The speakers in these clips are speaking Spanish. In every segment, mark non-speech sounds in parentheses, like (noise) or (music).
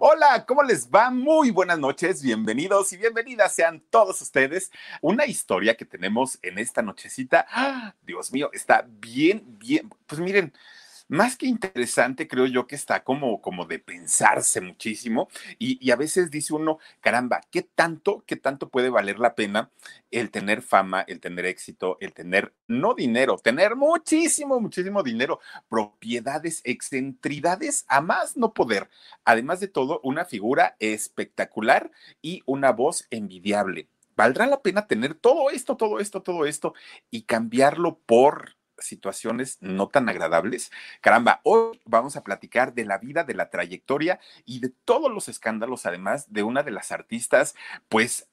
Hola, ¿cómo les va? Muy buenas noches, bienvenidos y bienvenidas sean todos ustedes. Una historia que tenemos en esta nochecita, ¡ah! Dios mío, está bien, bien, pues miren, más que interesante, creo yo que está como, como de pensarse muchísimo y, y, a veces dice uno, caramba, ¿qué tanto, qué tanto puede valer la pena el tener fama, el tener éxito, el tener no dinero, tener muchísimo, muchísimo dinero, propiedades, excentridades a más no poder. Además de todo, una figura espectacular y una voz envidiable. ¿Valdrá la pena tener todo esto, todo esto, todo esto y cambiarlo por situaciones no tan agradables. Caramba, hoy vamos a platicar de la vida, de la trayectoria y de todos los escándalos, además de una de las artistas, pues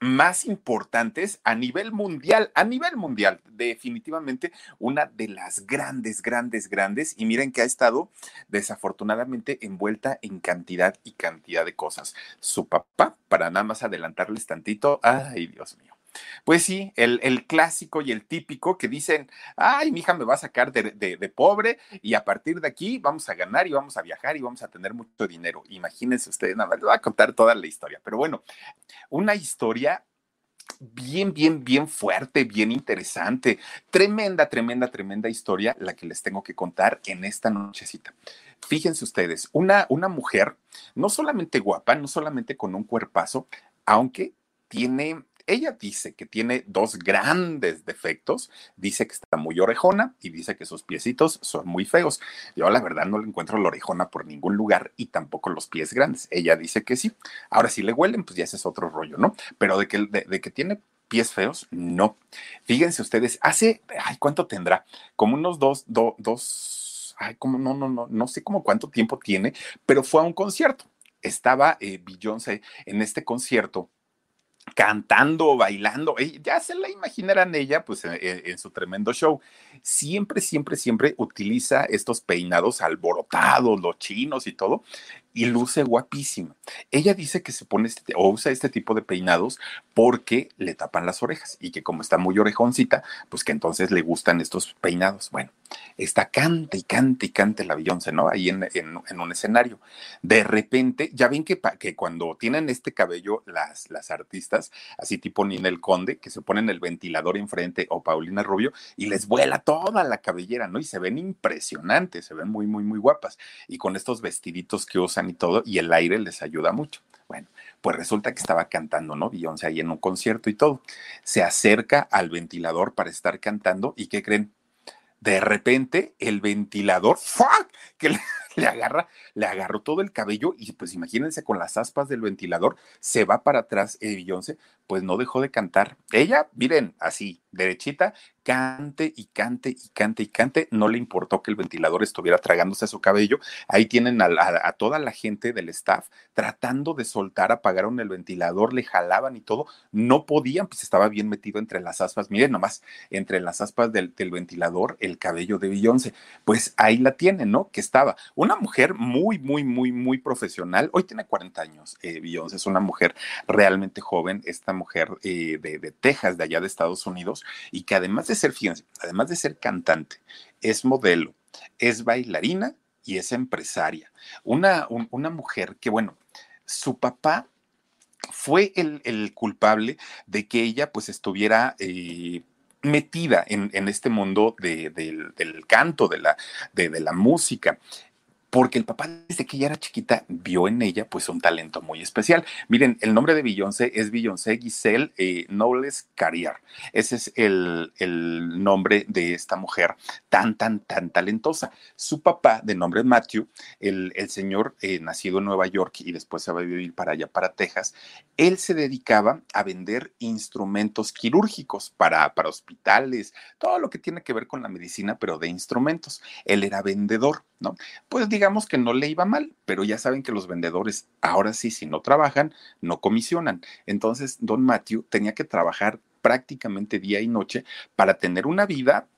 más importantes a nivel mundial, a nivel mundial, definitivamente una de las grandes, grandes, grandes, y miren que ha estado desafortunadamente envuelta en cantidad y cantidad de cosas. Su papá, para nada más adelantarles tantito, ay Dios mío pues sí, el, el, clásico y el típico que dicen, ay, mi hija me va a sacar de, pobre y a partir de aquí vamos a ganar y vamos a viajar y vamos a tener mucho dinero. Imagínense ustedes, nada más les voy a contar toda la historia, pero bueno, una historia bien, bien, bien fuerte, bien interesante, tremenda, tremenda, tremenda historia la que les tengo que contar en esta nochecita. Fíjense ustedes, una, una mujer no solamente guapa, no solamente con un cuerpazo, aunque tiene ella dice que tiene dos grandes defectos. Dice que está muy orejona y dice que sus piecitos son muy feos. Yo la verdad no le encuentro la orejona por ningún lugar y tampoco los pies grandes. Ella dice que sí. Ahora si le huelen, pues ya ese es otro rollo, ¿no? Pero de que, de, que tiene pies feos, no. Fíjense ustedes, hace, ay, ¿cuánto tendrá? Como unos dos, do, dos, ay, como, no, no, no, no sé como cuánto tiempo tiene, pero fue a un concierto. Estaba eh, Beyoncé en este concierto cantando, bailando, ya se la imaginarán ella, pues en, en, su tremendo show. Siempre, siempre, siempre utiliza estos peinados alborotados, los chinos y todo, y luce guapísima. Ella dice que se pone este, o usa este tipo de peinados porque le tapan las orejas y que como está muy orejoncita, pues que entonces le gustan estos peinados. Bueno, está cante y cante y cante la Beyoncé, ¿no? Ahí en, en, un escenario. De repente, ya ven que, que cuando tienen este cabello las, las artistas, así tipo Ninel Conde, que se ponen el ventilador enfrente o Paulina Rubio y les vuela toda la cabellera, ¿no? Y se ven impresionantes, se ven muy, muy, muy guapas. Y con estos vestiditos que usan y todo, y el aire les ayuda mucho. Bueno, pues resulta que estaba cantando, ¿no? Beyoncé ahí en un concierto y todo. Se acerca al ventilador para estar cantando y ¿qué creen? De repente el ventilador, ¡fuck! que (laughs) le, agarra, le agarró todo el cabello y pues imagínense con las aspas del ventilador, se va para atrás eh, Beyoncé, pues no dejó de cantar. Ella, miren, así, derechita, cante y cante y cante y cante. No le importó que el ventilador estuviera tragándose su cabello. Ahí tienen a, a, a, toda la gente del staff tratando de soltar, apagaron el ventilador, le jalaban y todo. No podían, pues estaba bien metido entre las aspas. Miren nomás, entre las aspas del, del ventilador, el cabello de Beyoncé. Pues ahí la tienen, ¿no? Que estaba. Una mujer muy, muy, muy, muy profesional. Hoy tiene 40 años. Eh, Beyoncé es una mujer realmente joven. Esta mujer eh, de, Texas, de allá de Estados Unidos, y que además de ser, fíjense, además de ser cantante, es modelo, es bailarina y es empresaria. Una, un, una mujer que, bueno, su papá fue el, el, culpable de que ella pues estuviera... Eh, metida en, en, este mundo de, de, del canto, de la, de la música porque el papá desde que ella era chiquita vio en ella pues un talento muy especial. Miren, el nombre de Beyoncé es Beyoncé Giselle eh, Knowles Carrier. Ese es el, el, nombre de esta mujer tan, tan, tan talentosa. Su papá, de nombre Matthew, el, el señor eh, nacido en Nueva York y después se va a vivir para allá, para Texas, él se dedicaba a vender instrumentos quirúrgicos para, para hospitales, todo lo que tiene que ver con la medicina, pero de instrumentos. Él era vendedor, ¿no? Pues digamos que no le iba mal, pero ya saben que los vendedores ahora sí, si no trabajan, no comisionan. Entonces, don Matthew tenía que trabajar prácticamente día y noche para tener una vida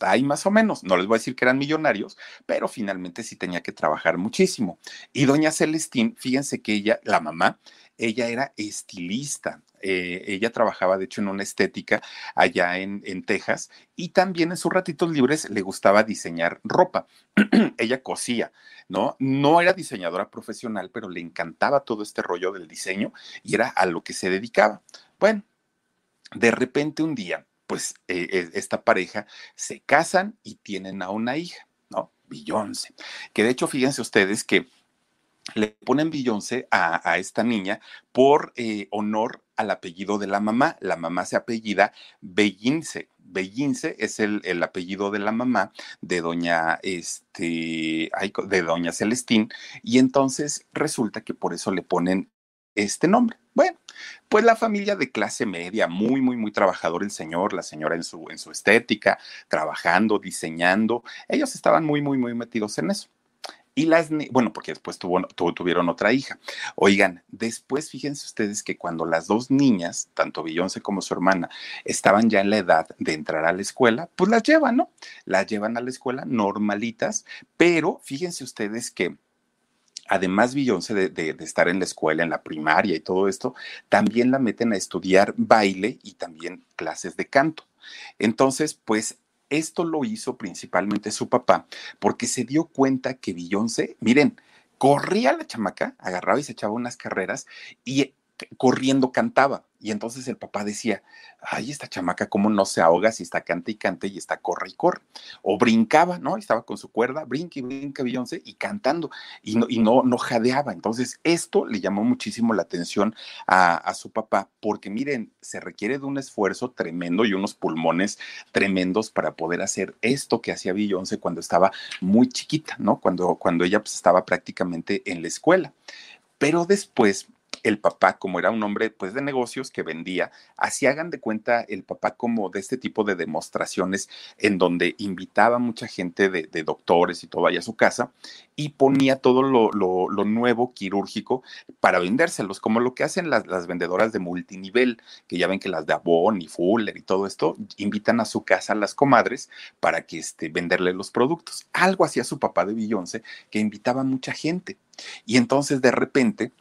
ahí más o menos, no les voy a decir que eran millonarios, pero finalmente sí tenía que trabajar muchísimo. Y doña Celestín, fíjense que ella, la mamá, ella era estilista, eh, ella trabajaba de hecho en una estética allá en, Texas y también en sus ratitos libres le gustaba diseñar ropa. (clears throat) ella cosía, ¿no? No era diseñadora profesional, pero le encantaba todo este rollo del diseño y era a lo que se dedicaba. Bueno, de repente un día, pues eh, eh, esta pareja se casan y tienen a una hija, ¿no? Beyoncé. Que de hecho, fíjense ustedes que le ponen Beyoncé a, esta niña por honor al apellido de la mamá. La mamá se apellida Bellince. Bellince es el, el, apellido de la mamá de doña, este, de doña Celestín, y entonces resulta que por eso le ponen este nombre. Bueno, pues la familia de clase media, muy, muy, muy trabajador el señor, la señora en su, en su estética, trabajando, diseñando, ellos estaban muy, muy, muy metidos en eso. Y las, bueno, porque después tuvieron otra hija. Oigan, después fíjense ustedes que cuando las dos niñas, tanto Beyoncé como su hermana, estaban ya en la edad de entrar a la escuela, pues las llevan, ¿no? Las llevan a la escuela normalitas, pero fíjense ustedes que además Beyoncé de, estar en la escuela, en la primaria y todo esto, también la meten a estudiar baile y también clases de canto. Entonces, pues esto lo hizo principalmente su papá porque se dio cuenta que Beyoncé, miren, corría la chamaca, agarraba y se echaba unas carreras y corriendo cantaba. Y entonces el papá decía, ay, esta chamaca, ¿cómo no se ahoga si está canta y canta y está corre y corre? O brincaba, ¿no? Estaba con su cuerda, brinca y brinca Beyoncé y cantando y no, y no, no jadeaba. Entonces esto le llamó muchísimo la atención a, a su papá porque miren, se requiere de un esfuerzo tremendo y unos pulmones tremendos para poder hacer esto que hacía Beyoncé cuando estaba muy chiquita, ¿no? Cuando, cuando ella pues, estaba prácticamente en la escuela. Pero después el papá, como era un hombre pues de negocios que vendía, así hagan de cuenta el papá como de este tipo de demostraciones en donde invitaba mucha gente de, doctores y todo allá a su casa y ponía todo lo, lo, lo, nuevo quirúrgico para vendérselos, como lo que hacen las, las, vendedoras de multinivel, que ya ven que las de Avon y Fuller y todo esto, invitan a su casa a las comadres para que este, venderle los productos. Algo hacía su papá de Beyoncé, que invitaba a mucha gente. Y entonces de repente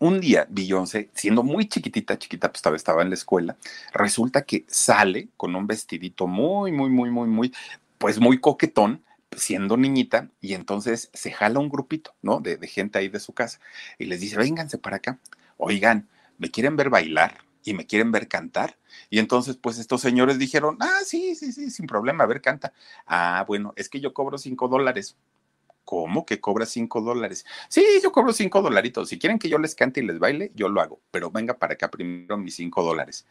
un día, Beyoncé, siendo muy chiquitita, chiquita, pues estaba en la escuela, resulta que sale con un vestidito muy, muy, muy, muy, muy, pues muy coquetón, siendo niñita, y entonces se jala un grupito, ¿no? De, de gente ahí de su casa, y les dice, vénganse para acá, oigan, ¿me quieren ver bailar? y me quieren ver cantar. Y entonces, pues estos señores dijeron, ah, sí, sí, sí, sin problema, a ver, canta. Ah, bueno, es que yo cobro cinco dólares. ¿Cómo que cobra cinco dólares? Sí, yo cobro cinco dolaritos. Si quieren que yo les cante y les baile, yo lo hago. Pero venga para acá primero mis cinco dólares.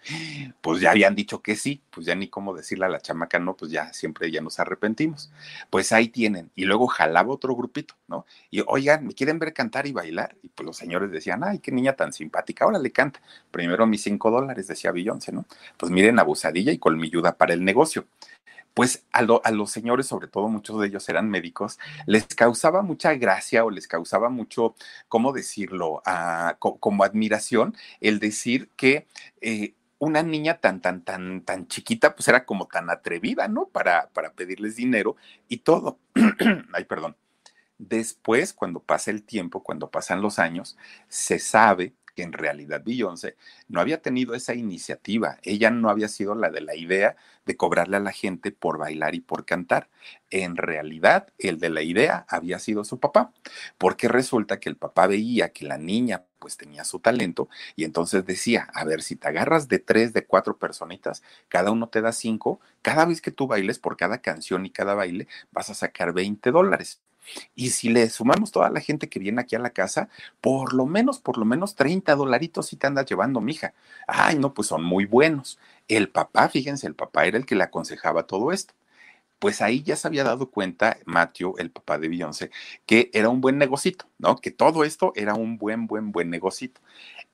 Pues ya habían dicho que sí, pues ya ni cómo decirle a la chamaca, no, pues ya siempre ya nos arrepentimos. Pues ahí tienen. Y luego jalaba otro grupito, ¿no? Y oigan, ¿me quieren ver cantar y bailar? Y pues los señores decían, ay, qué niña tan simpática, ahora le canta. Primero mis cinco dólares, decía Beyoncé, ¿no? Pues miren, abusadilla y colmilluda para el negocio pues a, lo, a, los señores, sobre todo muchos de ellos eran médicos, les causaba mucha gracia o les causaba mucho, ¿cómo decirlo?, ah, co como admiración el decir que... Eh, una niña tan, tan, tan, tan chiquita, pues era como tan atrevida, ¿no? Para, para pedirles dinero y todo. (clears throat) Ay, perdón. Después, cuando pasa el tiempo, cuando pasan los años, se sabe que en realidad Beyoncé no había tenido esa iniciativa, ella no había sido la de la idea de cobrarle a la gente por bailar y por cantar. En realidad, el de la idea había sido su papá, porque resulta que el papá veía que la niña pues tenía su talento y entonces decía, a ver, si te agarras de tres, de cuatro personitas, cada uno te da cinco, cada vez que tú bailes por cada canción y cada baile vas a sacar 20 dólares. Y si le sumamos toda la gente que viene aquí a la casa, por lo menos, por lo menos 30 dolaritos si te andas llevando, mija. Ay, no, pues son muy buenos. El papá, fíjense, el papá era el que le aconsejaba todo esto. Pues ahí ya se había dado cuenta Matthew, el papá de Beyoncé, que era un buen negocito, ¿no? Que todo esto era un buen, buen, buen negocito.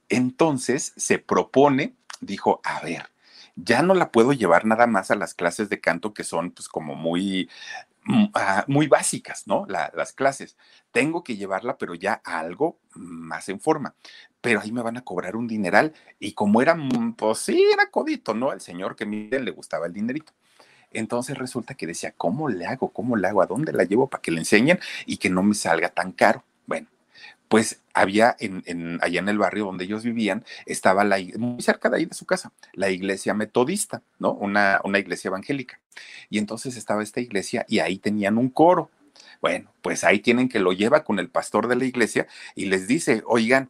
Entonces se propone, dijo, a ver, ya no la puedo llevar nada más a las clases de canto que son pues como muy, mm, ah, muy básicas, ¿no? las clases. Tengo que llevarla, pero ya a algo más en forma. Pero ahí me van a cobrar un dineral. Y como era, mm, pues sí, era codito, ¿no? El señor que miren le gustaba el dinerito. Entonces resulta que decía, ¿cómo le hago? ¿Cómo le hago? ¿A dónde la llevo para que le enseñen y que no me salga tan caro? Bueno, pues había en, allá en el barrio donde ellos vivían, estaba la, muy cerca de ahí de su casa, la iglesia metodista, ¿no? Una, una iglesia evangélica. Y entonces estaba esta iglesia y ahí tenían un coro. Bueno, pues ahí tienen que lo lleva con el pastor de la iglesia y les dice, oigan,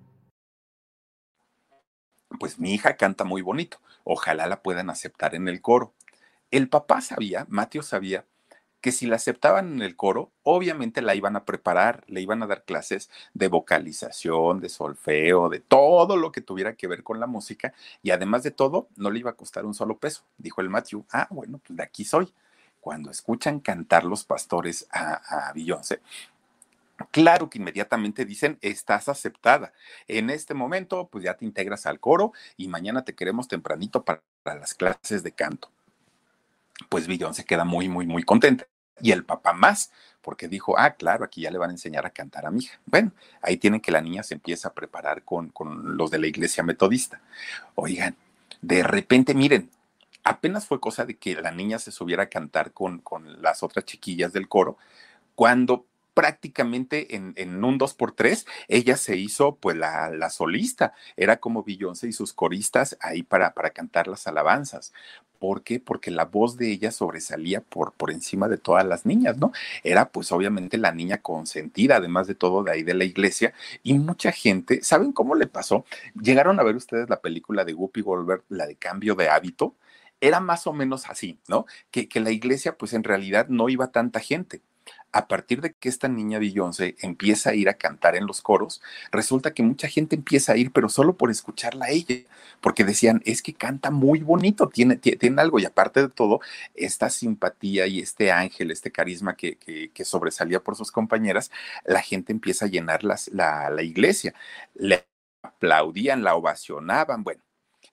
pues mi hija canta muy bonito, ojalá la puedan aceptar en el coro. El papá sabía, Mateo sabía, que si la aceptaban en el coro, obviamente la iban a preparar, le iban a dar clases de vocalización, de solfeo, de todo lo que tuviera que ver con la música, y además de todo, no le iba a costar un solo peso. Dijo el Matthew, ah, bueno, pues de aquí soy. Cuando escuchan cantar los pastores a, a Beyoncé, Claro que inmediatamente dicen, estás aceptada. En este momento, pues ya te integras al coro y mañana te queremos tempranito para, las clases de canto. Pues Billón se queda muy, muy, muy contenta. Y el papá más, porque dijo, ah, claro, aquí ya le van a enseñar a cantar a mi hija. Bueno, ahí tienen que la niña se empieza a preparar con, con los de la iglesia metodista. Oigan, de repente, miren, apenas fue cosa de que la niña se subiera a cantar con, con las otras chiquillas del coro, cuando prácticamente en, un 2x3, ella se hizo pues la, la, solista, era como Beyoncé y sus coristas ahí para, para cantar las alabanzas. ¿Por qué? Porque la voz de ella sobresalía por, por encima de todas las niñas, ¿no? Era pues obviamente la niña consentida, además de todo de ahí de la iglesia, y mucha gente, ¿saben cómo le pasó? Llegaron a ver ustedes la película de Whoopi Goldberg, la de cambio de hábito, era más o menos así, ¿no? Que, que la iglesia pues en realidad no iba tanta gente a partir de que esta niña Beyoncé empieza a ir a cantar en los coros, resulta que mucha gente empieza a ir, pero solo por escucharla a ella, porque decían, es que canta muy bonito, tiene, tiene algo, y aparte de todo, esta simpatía y este ángel, este carisma que, que, sobresalía por sus compañeras, la gente empieza a llenar la, la iglesia, le aplaudían, la ovacionaban, bueno,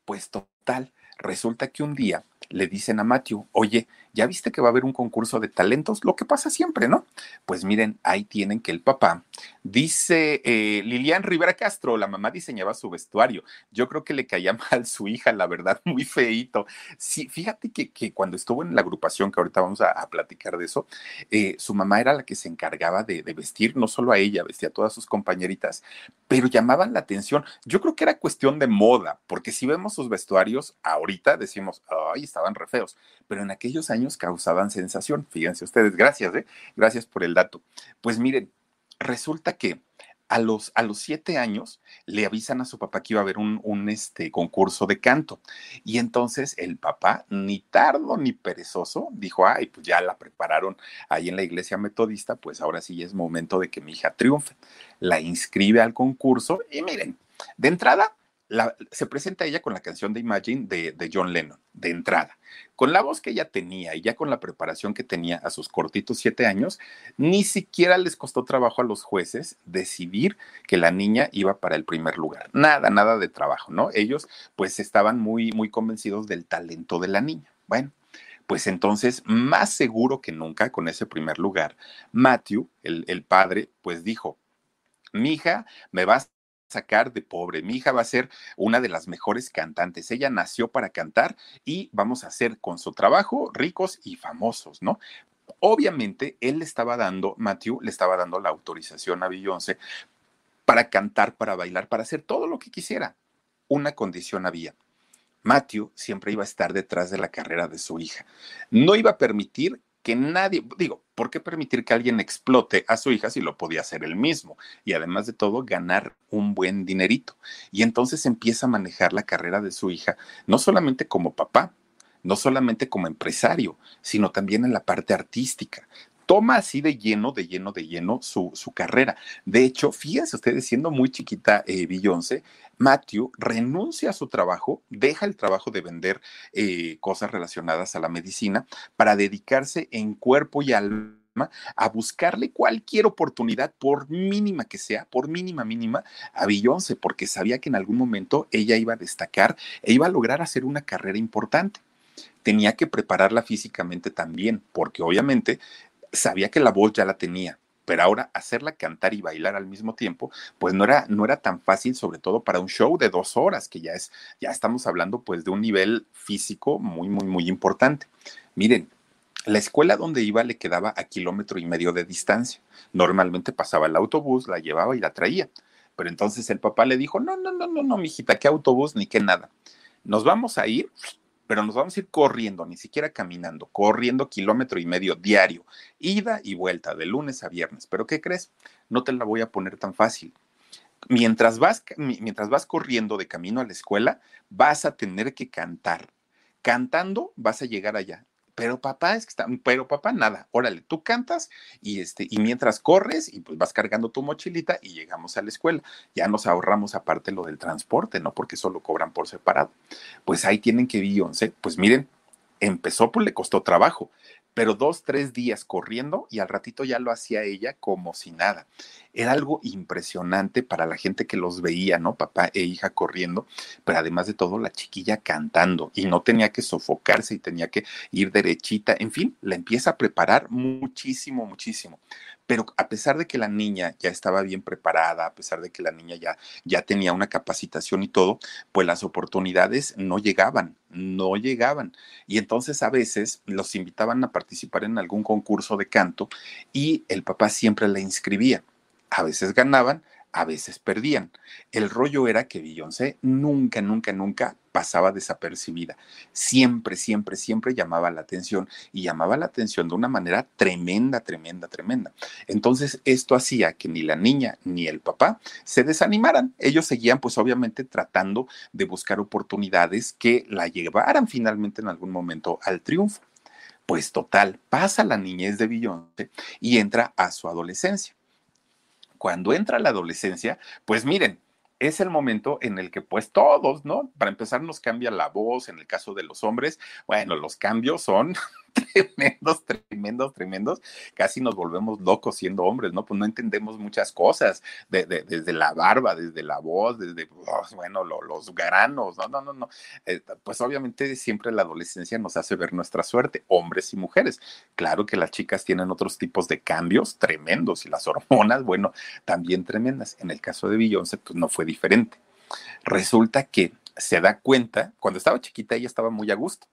pues total, resulta que un día le dicen a Matthew, oye, ¿ya viste que va a haber un concurso de talentos? Lo que pasa siempre, ¿no? Pues miren, ahí tienen que el papá dice eh, Lilian Rivera Castro, la mamá diseñaba su vestuario. Yo creo que le caía (laughs) mal su hija, la verdad, muy feito. Sí, fíjate que, que cuando estuvo en la agrupación, que ahorita vamos a, platicar de eso, eh, su mamá era la que se encargaba de, de vestir, no solo a ella, vestía a todas sus compañeritas, pero llamaban la atención. Yo creo que era cuestión de moda, porque si vemos sus vestuarios ahorita, decimos, ay, estaban re feos, pero en aquellos años causaban sensación. Fíjense ustedes, gracias, ¿eh? Gracias por el dato. Pues miren, resulta que a los, a los siete años le avisan a su papá que iba a haber un, un, este, concurso de canto. Y entonces el papá, ni tardo ni perezoso, dijo, ay, pues ya la prepararon ahí en la iglesia metodista, pues ahora sí es momento de que mi hija triunfe. La inscribe al concurso y miren, de entrada se presenta ella con la canción de Imagine de, John Lennon, de entrada. Con la voz que ella tenía y ya con la preparación que tenía a sus cortitos siete años, ni siquiera les costó trabajo a los jueces decidir que la niña iba para el primer lugar. Nada, nada de trabajo, ¿no? Ellos pues estaban muy, muy convencidos del talento de la niña. Bueno, pues entonces, más seguro que nunca, con ese primer lugar, Matthew, el, el padre, pues dijo, mi hija me va sacar de pobre. Mi hija va a ser una de las mejores cantantes. Ella nació para cantar y vamos a ser con su trabajo ricos y famosos, ¿no? Obviamente, él le estaba dando, Matthew le estaba dando la autorización a Beyoncé para cantar, para bailar, para hacer todo lo que quisiera. Una condición había. Matthew siempre iba a estar detrás de la carrera de su hija. No iba a permitir que nadie, digo, ¿por qué permitir que alguien explote a su hija si lo podía hacer él mismo? Y además de todo, ganar un buen dinerito. Y entonces empieza a manejar la carrera de su hija, no solamente como papá, no solamente como empresario, sino también en la parte artística. Toma así de lleno, de lleno, de lleno su, su carrera. De hecho, fíjense ustedes, siendo muy chiquita eh, Beyoncé, Matthew renuncia a su trabajo, deja el trabajo de vender eh, cosas relacionadas a la medicina para dedicarse en cuerpo y alma a buscarle cualquier oportunidad, por mínima que sea, por mínima, mínima, a Beyoncé, porque sabía que en algún momento ella iba a destacar e iba a lograr hacer una carrera importante tenía que prepararla físicamente también, porque obviamente sabía que la voz ya la tenía, pero ahora hacerla cantar y bailar al mismo tiempo, pues no era, no era tan fácil, sobre todo para un show de dos horas, que ya es, ya estamos hablando pues de un nivel físico muy, muy, muy importante. Miren, la escuela donde iba le quedaba a kilómetro y medio de distancia. Normalmente pasaba el autobús, la llevaba y la traía. Pero entonces el papá le dijo, no, no, no, no, no, mijita, qué autobús ni qué nada. Nos vamos a ir pero nos vamos a ir corriendo, ni siquiera caminando, corriendo kilómetro y medio diario, ida y vuelta, de lunes a viernes. Pero ¿qué crees? No te la voy a poner tan fácil. Mientras vas, mientras vas corriendo de camino a la escuela, vas a tener que cantar. Cantando vas a llegar allá pero papá es que está, pero papá nada, órale, tú cantas y este, y mientras corres y pues vas cargando tu mochilita y llegamos a la escuela. Ya nos ahorramos aparte lo del transporte, ¿no? Porque solo cobran por separado. Pues ahí tienen que Beyoncé, pues miren, empezó, pues le costó trabajo, pero dos, tres días corriendo y al ratito ya lo hacía ella como si nada. Era algo impresionante para la gente que los veía, ¿no? Papá e hija corriendo, pero además de todo la chiquilla cantando y no tenía que sofocarse y tenía que ir derechita, en fin, la empieza a preparar muchísimo, muchísimo pero a pesar de que la niña ya estaba bien preparada, a pesar de que la niña ya, ya tenía una capacitación y todo, pues las oportunidades no llegaban, no llegaban. Y entonces a veces los invitaban a participar en algún concurso de canto y el papá siempre la inscribía. A veces ganaban, a veces perdían. El rollo era que Beyoncé nunca, nunca, nunca pasaba desapercibida. Siempre, siempre, siempre llamaba la atención y llamaba la atención de una manera tremenda, tremenda, tremenda. Entonces, esto hacía que ni la niña ni el papá se desanimaran. Ellos seguían, pues obviamente, tratando de buscar oportunidades que la llevaran finalmente en algún momento al triunfo. Pues total, pasa la niñez de Beyoncé y entra a su adolescencia cuando entra la adolescencia, pues miren, es el momento en el que pues todos, ¿no? Para empezar nos cambia la voz, en el caso de los hombres, bueno, los cambios son (laughs) tremendos, tremendos, tremendos, casi nos volvemos locos siendo hombres, ¿no? Pues no entendemos muchas cosas, desde la barba, desde la voz, desde, oh, bueno, los granos, no, no, no, no. Eh, pues obviamente siempre la adolescencia nos hace ver nuestra suerte, hombres y mujeres. Claro que las chicas tienen otros tipos de cambios tremendos y las hormonas, bueno, también tremendas. En el caso de Beyoncé, pues no fue diferente. Resulta que se da cuenta, cuando estaba chiquita ella estaba muy a gusto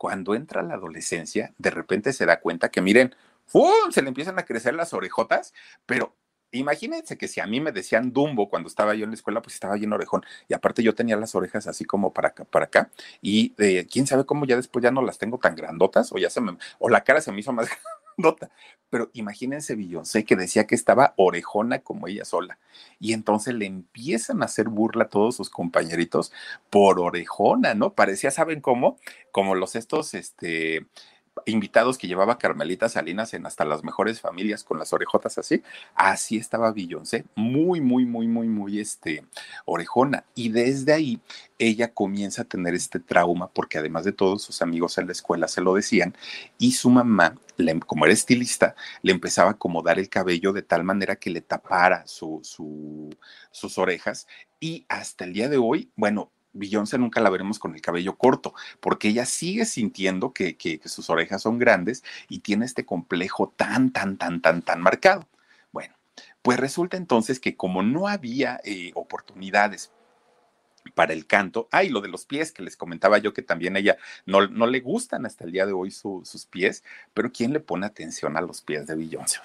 cuando entra la adolescencia, de repente se da cuenta que, miren, ¡fum! se le empiezan a crecer las orejotas, pero imagínense que si a mí me decían Dumbo cuando estaba yo en la escuela, pues estaba bien orejón. Y aparte yo tenía las orejas así como para acá, para acá. Y eh, quién sabe cómo ya después ya no las tengo tan grandotas o ya se me, o la cara se me hizo más (laughs) grandota. Pero imagínense Beyoncé que decía que estaba orejona como ella sola. Y entonces le empiezan a hacer burla a todos sus compañeritos por orejona, ¿no? Parecía, ¿saben cómo? Como los estos, este, invitados que llevaba Carmelita Salinas en hasta las mejores familias con las orejotas así, así estaba Beyoncé, muy, muy, muy, muy, muy, este, orejona. Y desde ahí ella comienza a tener este trauma porque además de todos sus amigos en la escuela se lo decían y su mamá como era estilista, le empezaba a acomodar el cabello de tal manera que le tapara su, sus orejas. Y hasta el día de hoy, bueno, Beyoncé nunca la veremos con el cabello corto, porque ella sigue sintiendo que, que, sus orejas son grandes y tiene este complejo tan, tan, tan, tan, tan marcado. Bueno, pues resulta entonces que como no había eh, oportunidades para el canto. Ay, lo de los pies que les comentaba yo que también ella no, no le gustan hasta el día de hoy sus pies, pero ¿quién le pone atención a los pies de Beyoncé?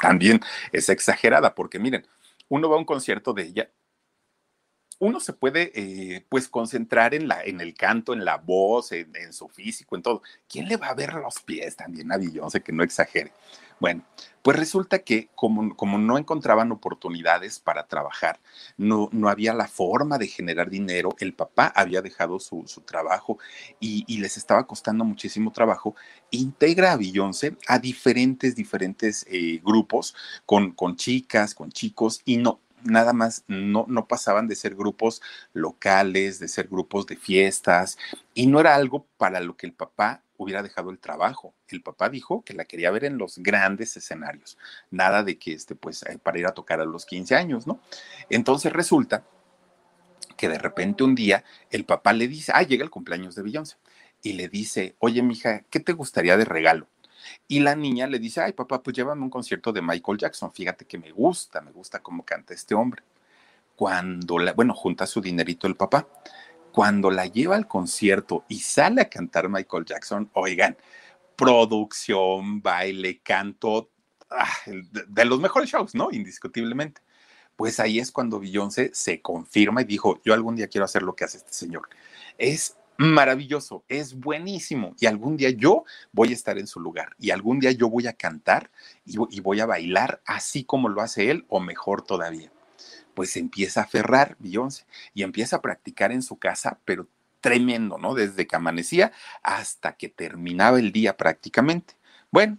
también es exagerada porque miren, uno va a un concierto de ella uno se puede eh, pues concentrar en, la, en el canto, en la voz, en, su físico, en todo. ¿Quién le va a ver los pies también a Beyoncé que no exagere? Bueno, pues resulta que como, como no encontraban oportunidades para trabajar, no, no había la forma de generar dinero, el papá había dejado su, trabajo y, les estaba costando muchísimo trabajo, integra a Beyoncé a diferentes, diferentes eh, grupos con, con chicas, con chicos y no, nada más no, no pasaban de ser grupos locales, de ser grupos de fiestas, y no era algo para lo que el papá hubiera dejado el trabajo. El papá dijo que la quería ver en los grandes escenarios, nada de que este, pues, eh, para ir a tocar a los 15 años, ¿no? Entonces resulta que de repente un día el papá le dice, ah, llega el cumpleaños de Beyoncé, y le dice, oye, mija, ¿qué te gustaría de regalo? Y la niña le dice, ay papá, pues llévame un concierto de Michael Jackson, fíjate que me gusta, me gusta cómo canta este hombre. Cuando la, bueno, junta su dinerito el papá. Cuando la lleva al concierto y sale a cantar Michael Jackson, oigan, producción, baile, canto, ah, de, los mejores shows, ¿no? Indiscutiblemente. Pues ahí es cuando Beyoncé se confirma y dijo, yo algún día quiero hacer lo que hace este señor. Es maravilloso, es buenísimo. Y algún día yo voy a estar en su lugar y algún día yo voy a cantar y, voy a bailar así como lo hace él o mejor todavía. Pues empieza a aferrar Beyoncé y empieza a practicar en su casa, pero tremendo, ¿no? Desde que amanecía hasta que terminaba el día prácticamente. Bueno,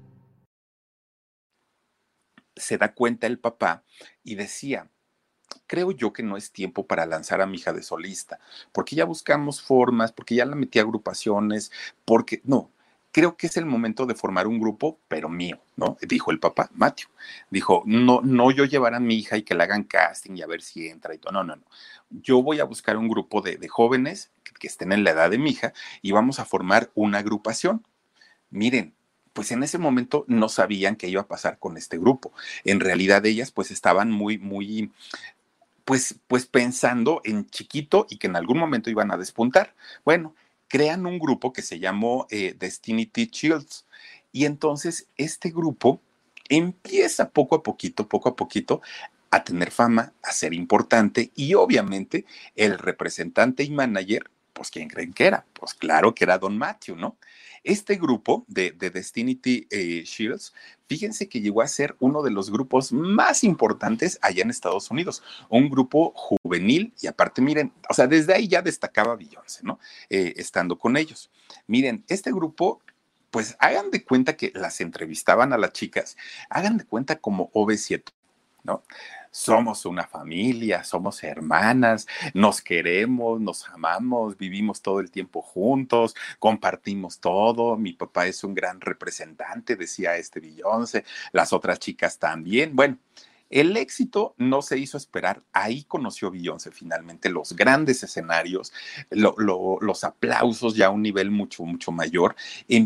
se da cuenta el papá y decía, creo yo que no es tiempo para lanzar a mi hija de solista, porque ya buscamos formas, porque ya la metí a agrupaciones, porque no, creo que es el momento de formar un grupo, pero mío, ¿no? Dijo el papá, Matthew. Dijo, no, no yo llevar a mi hija y que la hagan casting y a ver si entra y todo. No, no, no. Yo voy a buscar un grupo de, de jóvenes que estén en la edad de mi hija y vamos a formar una agrupación. Miren, pues en ese momento no sabían qué iba a pasar con este grupo. En realidad ellas pues estaban muy, muy, pues, pues pensando en chiquito y que en algún momento iban a despuntar. Bueno, crean un grupo que se llamó eh, Destinity Shields y entonces este grupo empieza poco a poquito, poco a poquito a tener fama, a ser importante y obviamente el representante y manager, pues ¿quién creen que era? Pues claro que era Don Matthew, ¿no? Este grupo de, de Destinity eh, Shields, fíjense que llegó a ser uno de los grupos más importantes allá en Estados Unidos, un grupo juvenil y aparte, miren, o sea, desde ahí ya destacaba Beyoncé, ¿no? Eh, estando con ellos. Miren, este grupo pues hagan de cuenta que las entrevistaban a las chicas, hagan de cuenta como OV7, ¿no? Somos una familia, somos hermanas, nos queremos, nos amamos, vivimos todo el tiempo juntos, compartimos todo. Mi papá es un gran representante, decía este Beyoncé, las otras chicas también. Bueno, el éxito no se hizo esperar. Ahí conoció Beyoncé finalmente los grandes escenarios, los aplausos ya a un nivel mucho, mucho mayor.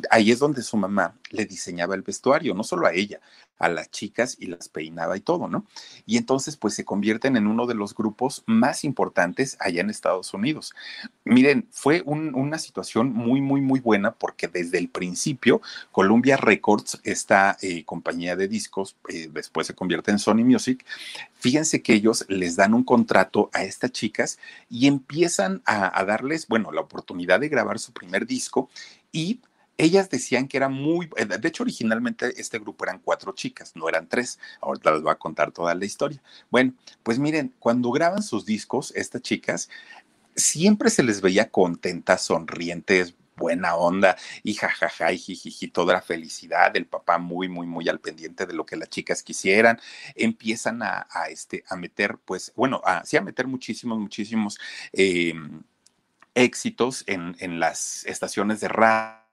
ahí es donde su mamá le diseñaba el vestuario, no solo a ella, a las chicas y las peinaba y todo, ¿no? Y entonces pues se convierten en uno de los grupos más importantes allá en Estados Unidos. Miren, fue una situación muy, muy, muy buena porque desde el principio Columbia Records, esta eh, compañía de discos, eh, después se convierte en Sony Music, fíjense que ellos les dan un contrato a estas chicas y empiezan a, a darles, bueno, la oportunidad de grabar su primer disco y ellas decían que era muy, eh, de hecho originalmente este grupo eran cuatro chicas, no eran tres, ahorita les voy a contar toda la historia. Bueno, pues miren, cuando graban sus discos, estas chicas siempre se les veía contentas, sonrientes, buena onda y jajaja y jijiji, toda la felicidad, el papá muy, muy, muy al pendiente de lo que las chicas quisieran, empiezan a, este, a meter, pues, bueno, a, sí, a meter muchísimos, muchísimos eh, éxitos en, en las estaciones de radio.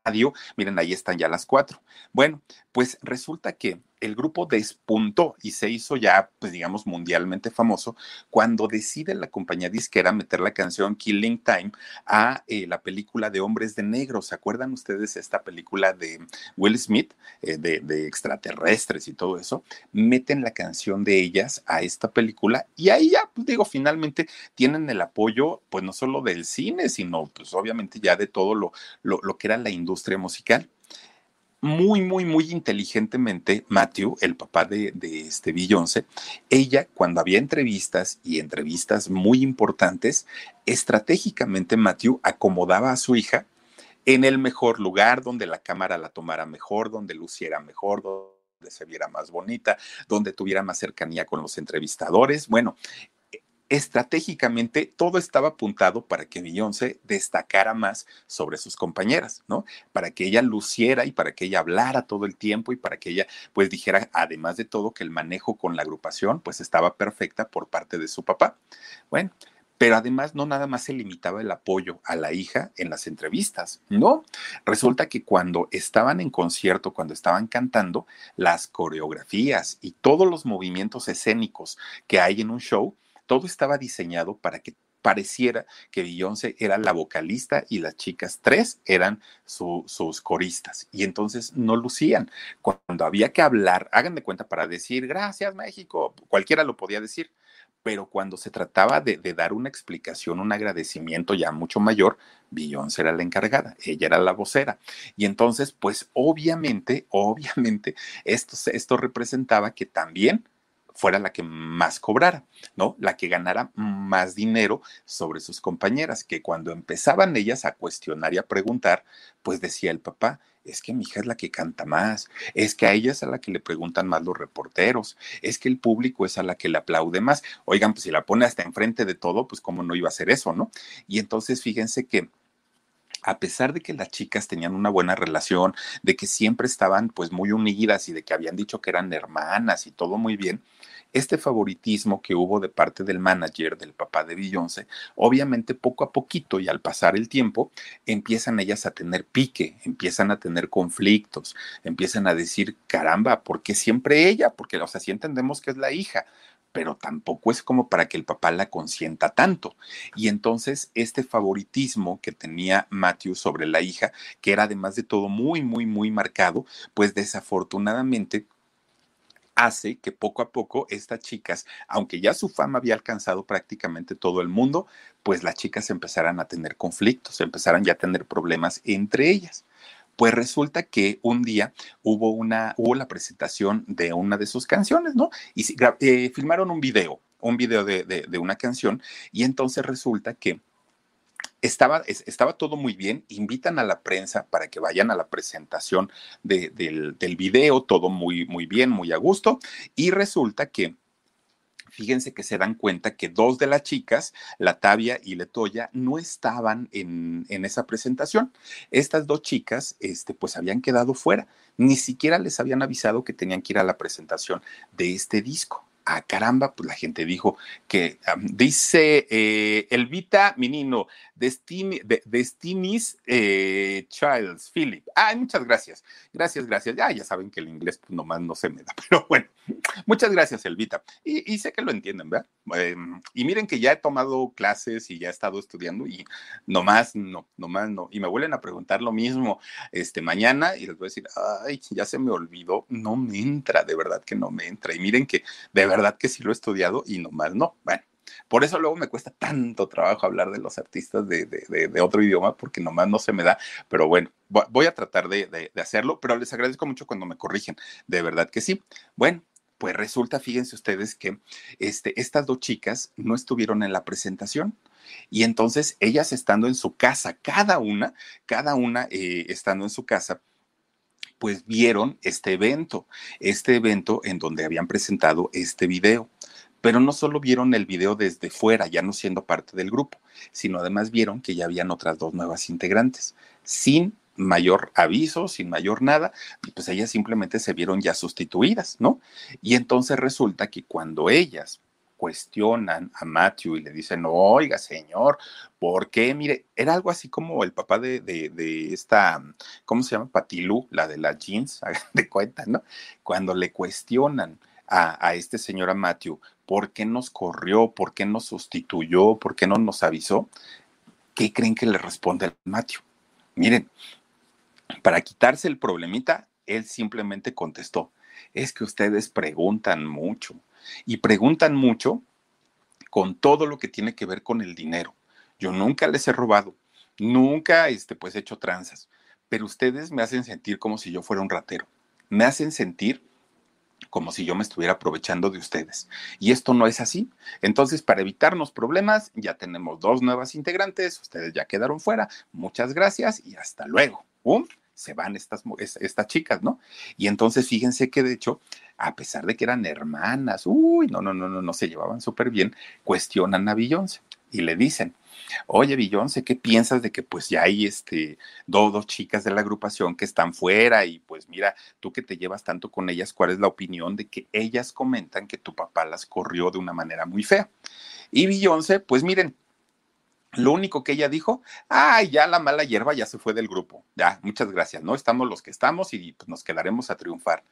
Miren, ahí están ya las cuatro. Bueno, pues resulta que el grupo despuntó y se hizo ya, pues digamos, mundialmente famoso cuando decide la compañía disquera meter la canción Killing Time a eh, la película de Hombres de Negro. ¿Se acuerdan ustedes esta película de Will Smith, eh, de, extraterrestres y todo eso? Meten la canción de ellas a esta película y ahí ya, pues digo, finalmente tienen el apoyo, pues no solo del cine, sino pues obviamente ya de todo lo, lo, lo que era la industria musical muy, muy, muy inteligentemente, Matthew, el papá de, de este Beyoncé, ella, cuando había entrevistas y entrevistas muy importantes, estratégicamente Matthew acomodaba a su hija en el mejor lugar, donde la cámara la tomara mejor, donde luciera mejor, donde se viera más bonita, donde tuviera más cercanía con los entrevistadores. Bueno, estratégicamente todo estaba apuntado para que Beyoncé destacara más sobre sus compañeras, ¿no? Para que ella luciera y para que ella hablara todo el tiempo y para que ella pues dijera, además de todo, que el manejo con la agrupación pues estaba perfecta por parte de su papá. Bueno, pero además no nada más se limitaba el apoyo a la hija en las entrevistas, ¿no? Resulta que cuando estaban en concierto, cuando estaban cantando, las coreografías y todos los movimientos escénicos que hay en un show, todo estaba diseñado para que pareciera que Beyoncé era la vocalista y las chicas tres eran sus coristas y entonces no lucían. Cuando había que hablar, hagan de cuenta para decir gracias México, cualquiera lo podía decir, pero cuando se trataba de, dar una explicación, un agradecimiento ya mucho mayor, Beyoncé era la encargada, ella era la vocera. Y entonces, pues obviamente, obviamente, esto, esto representaba que también fuera la que más cobrara, ¿no? La que ganara más dinero sobre sus compañeras, que cuando empezaban ellas a cuestionar y a preguntar, pues decía el papá, es que mi hija es la que canta más, es que a ella es a la que le preguntan más los reporteros, es que el público es a la que le aplaude más. Oigan, pues si la pone hasta enfrente de todo, pues cómo no iba a hacer eso, ¿no? Y entonces fíjense que a pesar de que las chicas tenían una buena relación, de que siempre estaban pues muy unidas y de que habían dicho que eran hermanas y todo muy bien, este favoritismo que hubo de parte del manager, del papá de Beyoncé, obviamente poco a poquito y al pasar el tiempo, empiezan ellas a tener pique, empiezan a tener conflictos, empiezan a decir, caramba, ¿por qué siempre ella? Porque, o sea, sí entendemos que es la hija, pero tampoco es como para que el papá la consienta tanto. Y entonces este favoritismo que tenía Matthew sobre la hija, que era además de todo muy, muy, muy marcado, pues desafortunadamente hace que poco a poco estas chicas, aunque ya su fama había alcanzado prácticamente todo el mundo, pues las chicas empezaran a tener conflictos, empezaran ya a tener problemas entre ellas. Pues resulta que un día hubo una, hubo la presentación de una de sus canciones, ¿no? Y eh, filmaron un video, un video de, de una canción, y entonces resulta que estaba, estaba todo muy bien, invitan a la prensa para que vayan a la presentación del, del video, todo muy, muy bien, muy a gusto, y resulta que fíjense que se dan cuenta que dos de las chicas, la Tavia y Letoya, no estaban en, en, esa presentación. Estas dos chicas, este, pues habían quedado fuera. Ni siquiera les habían avisado que tenían que ir a la presentación de este disco ah, caramba, pues la gente dijo que dice eh, Elvita Menino, Destiny, de, Destiny's eh, Childs, Philip. Ay, muchas gracias. Gracias, gracias. Ya, ya saben que el inglés pues, nomás no se me da, (laughs) pero bueno, muchas gracias, Elvita. Y, sé que lo entienden, ¿verdad? Eh, y miren que ya he tomado clases y ya he estado estudiando y nomás no, nomás no. Y me vuelven a preguntar lo mismo este mañana y les voy a decir, ay, ya se me olvidó, no me entra, de verdad que no me entra. Y miren que de verdad que sí lo he estudiado y nomás no. Bueno, por eso luego me cuesta tanto trabajo hablar de los artistas de, de, de, otro idioma, porque nomás no se me da. Pero bueno, voy a tratar de, hacerlo, pero les agradezco mucho cuando me corrigen. De verdad que sí. Bueno, pues resulta, fíjense ustedes que este, estas dos chicas no estuvieron en la presentación. Y entonces ellas estando en su casa, cada una, cada una eh, estando en su casa, pues vieron este evento, este evento en donde habían presentado este video. Pero no solo vieron el video desde fuera, ya no siendo parte del grupo, sino además vieron que ya habían otras dos nuevas integrantes, sin mayor aviso, sin mayor nada, pues ellas simplemente se vieron ya sustituidas, ¿no? Y entonces resulta que cuando ellas cuestionan a Matthew y le dicen, oiga, señor, ¿por qué? Mire, era algo así como el papá de, de, esta, ¿cómo se llama? Patilú, la de las jeans, de cuenta, ¿no? Cuando le cuestionan a, a este señor, a Matthew, ¿por qué nos corrió? ¿Por qué nos sustituyó? ¿Por qué no nos avisó? ¿Qué creen que le responde a Matthew? Miren, para quitarse el problemita, él simplemente contestó, es que ustedes preguntan mucho y preguntan mucho con todo lo que tiene que ver con el dinero. Yo nunca les he robado, nunca este, pues he hecho tranzas, pero ustedes me hacen sentir como si yo fuera un ratero, me hacen sentir como si yo me estuviera aprovechando de ustedes. Y esto no es así. Entonces, para evitarnos problemas, ya tenemos dos nuevas integrantes, ustedes ya quedaron fuera. Muchas gracias y hasta luego se van estas, estas chicas, ¿no? Y entonces fíjense que de hecho, a pesar de que eran hermanas, uy, no, no, no, no, no se llevaban súper bien, cuestionan a Beyoncé y le dicen, oye Beyoncé, ¿qué piensas de que pues ya hay este, dos, dos chicas de la agrupación que están fuera y pues mira, tú que te llevas tanto con ellas, ¿cuál es la opinión de que ellas comentan que tu papá las corrió de una manera muy fea? Y Beyoncé, pues miren, lo único que ella dijo, ay, ya la mala hierba ya se fue del grupo. Ya, muchas gracias, ¿no? Estamos los que estamos y pues, nos quedaremos a triunfar.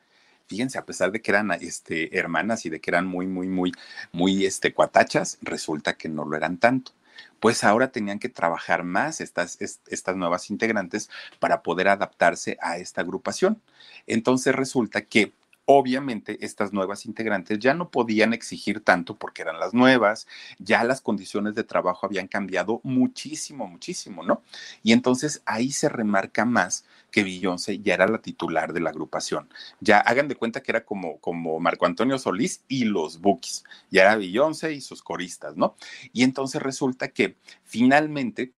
Fíjense, a pesar de que eran este, hermanas y de que eran muy, muy, muy, muy este, cuatachas, resulta que no lo eran tanto. Pues ahora tenían que trabajar más estas, estas nuevas integrantes para poder adaptarse a esta agrupación. Entonces resulta que obviamente estas nuevas integrantes ya no podían exigir tanto porque eran las nuevas, ya las condiciones de trabajo habían cambiado muchísimo, muchísimo, ¿no? Y entonces ahí se remarca más que Beyoncé ya era la titular de la agrupación. Ya hagan de cuenta que era como, como Marco Antonio Solís y los Bookies. Ya era Beyoncé y sus coristas, ¿no? Y entonces resulta que finalmente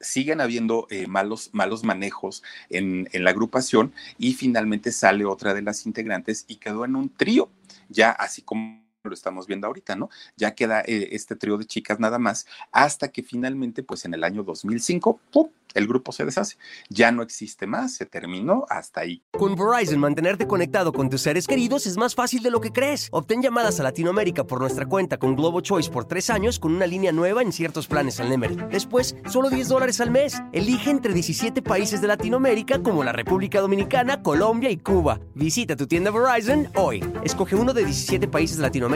siguen habiendo eh, malos, malos manejos en, en, la agrupación y finalmente sale otra de las integrantes y quedó en un trío, ya así como lo estamos viendo ahorita, ¿no? Ya queda eh, este trío de chicas nada más, hasta que finalmente, pues en el año 2005, ¡pum! el grupo se deshace. Ya no existe más, se terminó hasta ahí. Con Verizon, mantenerte conectado con tus seres queridos es más fácil de lo que crees. Obtén llamadas a Latinoamérica por nuestra cuenta con Globo Choice por tres años con una línea nueva en ciertos planes al Nemery. Después, solo 10 dólares al mes. Elige entre 17 países de Latinoamérica como la República Dominicana, Colombia y Cuba. Visita tu tienda Verizon hoy. Escoge uno de 17 países de Latinoamérica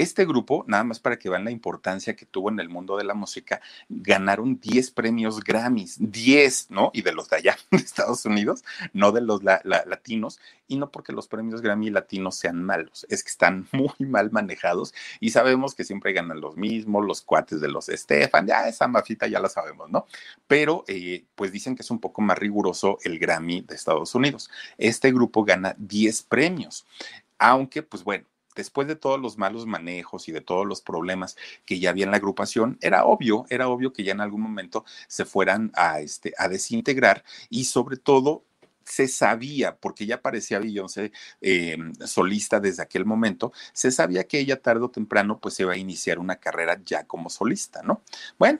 Este grupo, nada más para que vean la importancia que tuvo en el mundo de la música, ganaron 10 premios Grammys, 10, ¿no? Y de los de allá, (laughs) de Estados Unidos, no de los latinos, y no porque los premios Grammy latinos sean malos, es que están (laughs) muy mal manejados y sabemos que siempre ganan los mismos, los cuates de los Stefan, ya esa mafita ya la sabemos, ¿no? Pero eh, pues dicen que es un poco más riguroso el Grammy de Estados Unidos. Este grupo gana 10 premios, aunque pues bueno después de todos los malos manejos y de todos los problemas que ya había en la agrupación, era obvio, era obvio que ya en algún momento se fueran a, este, a desintegrar y sobre todo se sabía, porque ya parecía Beyoncé eh, solista desde aquel momento, se sabía que ella tarde o temprano pues se iba a iniciar una carrera ya como solista, ¿no? Bueno,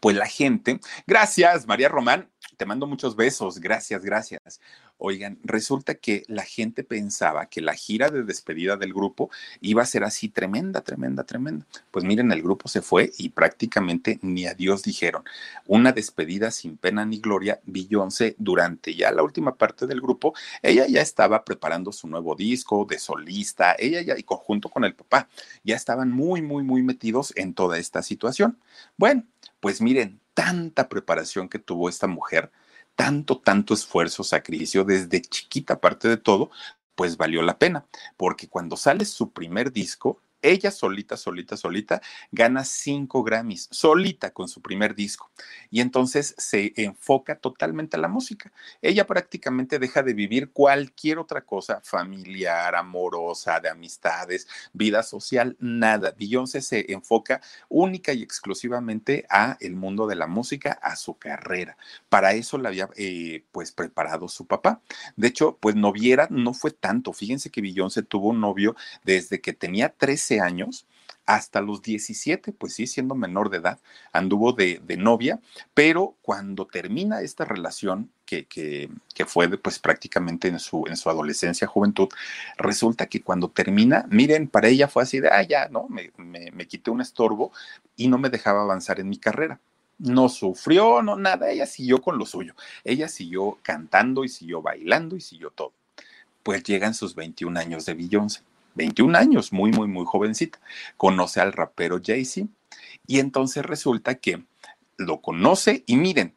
pues la gente, gracias María Román, te mando muchos besos, gracias, gracias. Oigan, resulta que la gente pensaba que la gira de despedida del grupo iba a ser así tremenda, tremenda, tremenda. Pues miren, el grupo se fue y prácticamente ni adiós dijeron. Una despedida sin pena ni gloria. Beyoncé, durante ya la última parte del grupo, ella ya estaba preparando su nuevo disco de solista, ella ya, y conjunto con el papá, ya estaban muy, muy, muy metidos en toda esta situación. Bueno, pues miren, tanta preparación que tuvo esta mujer tanto, tanto esfuerzo, sacrificio, desde chiquita, aparte de todo, pues valió la pena, porque cuando sale su primer disco, ella solita, solita, solita, gana cinco Grammys, solita con su primer disco. Y entonces se enfoca totalmente a la música. Ella prácticamente deja de vivir cualquier otra cosa, familiar, amorosa, de amistades, vida social, nada. Beyoncé se enfoca única y exclusivamente a el mundo de la música, a su carrera. Para eso la había eh, pues preparado su papá. De hecho, pues noviera no fue tanto. Fíjense que Beyoncé tuvo un novio desde que tenía 13 años hasta los 17, pues sí, siendo menor de edad, anduvo de, novia, pero cuando termina esta relación, que, que, fue pues prácticamente en su, en su adolescencia, juventud, resulta que cuando termina, miren, para ella fue así de, ah, ya, ¿no? Me, me, me quité un estorbo y no me dejaba avanzar en mi carrera no sufrió, no nada, ella siguió con lo suyo. Ella siguió cantando y siguió bailando y siguió todo. Pues llegan sus 21 años de Beyoncé. 21 años, muy, muy, muy jovencita. Conoce al rapero Jay-Z y entonces resulta que lo conoce y miren,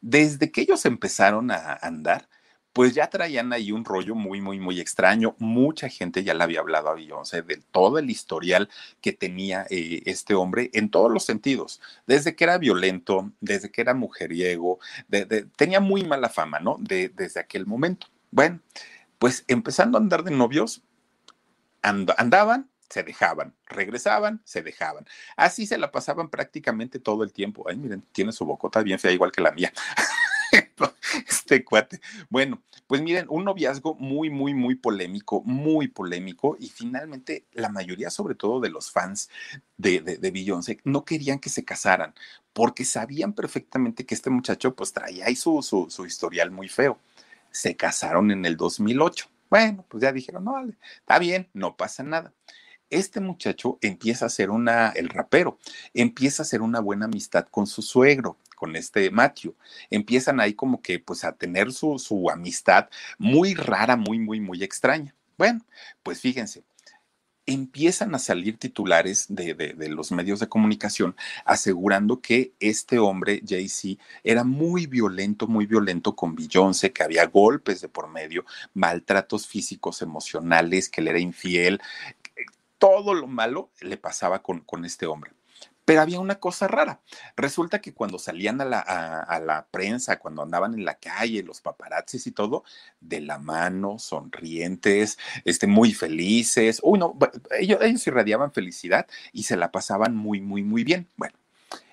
desde que ellos empezaron a andar, pues ya traían ahí un rollo muy, muy, muy extraño. Mucha gente ya le había hablado a Beyoncé de todo el historial que tenía eh, este hombre en todos los sentidos. Desde que era violento, desde que era mujeriego, tenía muy mala fama, ¿no? desde aquel momento. Bueno, pues empezando a andar de novios, andaban, se dejaban, regresaban, se dejaban. Así se la pasaban prácticamente todo el tiempo. Ay, miren, tiene su bocota bien fea, igual que la mía. (laughs) este cuate. Bueno, pues miren, un noviazgo muy, muy, muy polémico, muy polémico, y finalmente la mayoría, sobre todo de los fans de, de, de Beyoncé, no querían que se casaran, porque sabían perfectamente que este muchacho pues traía ahí su, su, su historial muy feo. Se casaron en el 2008 bueno, pues ya dijeron, no, vale, está bien, no pasa nada. Este muchacho empieza a ser una, el rapero, empieza a hacer una buena amistad con su suegro, con este Matthew. Empiezan ahí como que pues a tener su, su amistad muy rara, muy, muy, muy extraña. Bueno, pues fíjense, empiezan a salir titulares de, los medios de comunicación asegurando que este hombre, Jay-Z, era muy violento, muy violento con Beyoncé, que había golpes de por medio, maltratos físicos, emocionales, que él era infiel. Todo lo malo le pasaba con, con este hombre. Pero había una cosa rara. Resulta que cuando salían a la, a, la, prensa, cuando andaban en la calle, los paparazzis y todo, de la mano, sonrientes, este, muy felices. Uy, no, ellos, ellos irradiaban felicidad y se la pasaban muy, muy, muy bien. Bueno,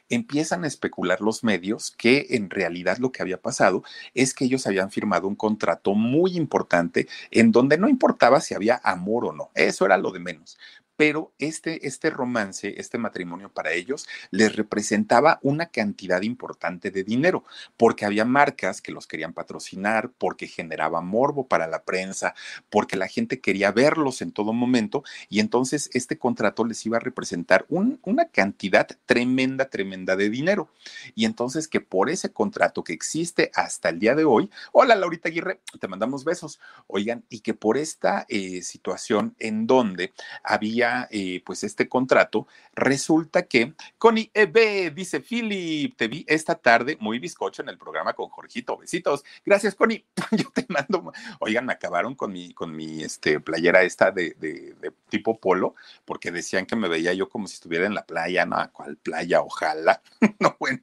empiezan a especular los medios que en realidad lo que había pasado es que ellos habían firmado un contrato muy importante en donde no importaba si había amor o no, eso era lo de menos, pero este, este romance, este matrimonio para ellos les representaba una cantidad importante de dinero, porque había marcas que los querían patrocinar, porque generaba morbo para la prensa, porque la gente quería verlos en todo momento, y entonces este contrato les iba a representar una cantidad tremenda, tremenda de dinero. Y entonces que por ese contrato que existe hasta el día de hoy, hola Laurita Aguirre, te mandamos besos, oigan, y que por esta eh, situación en donde había eh, pues este contrato, resulta que Connie Ebe dice, Philip, te vi esta tarde muy bizcocho en el programa con Jorgito, besitos. Gracias, Connie. (laughs) Yo te mando, oigan, me acabaron con mi, con mi este, playera esta de, de, de tipo polo, porque decían que me veía yo como si estuviera en la playa, no, ¿cuál playa? Ojalá. (laughs) no, bueno.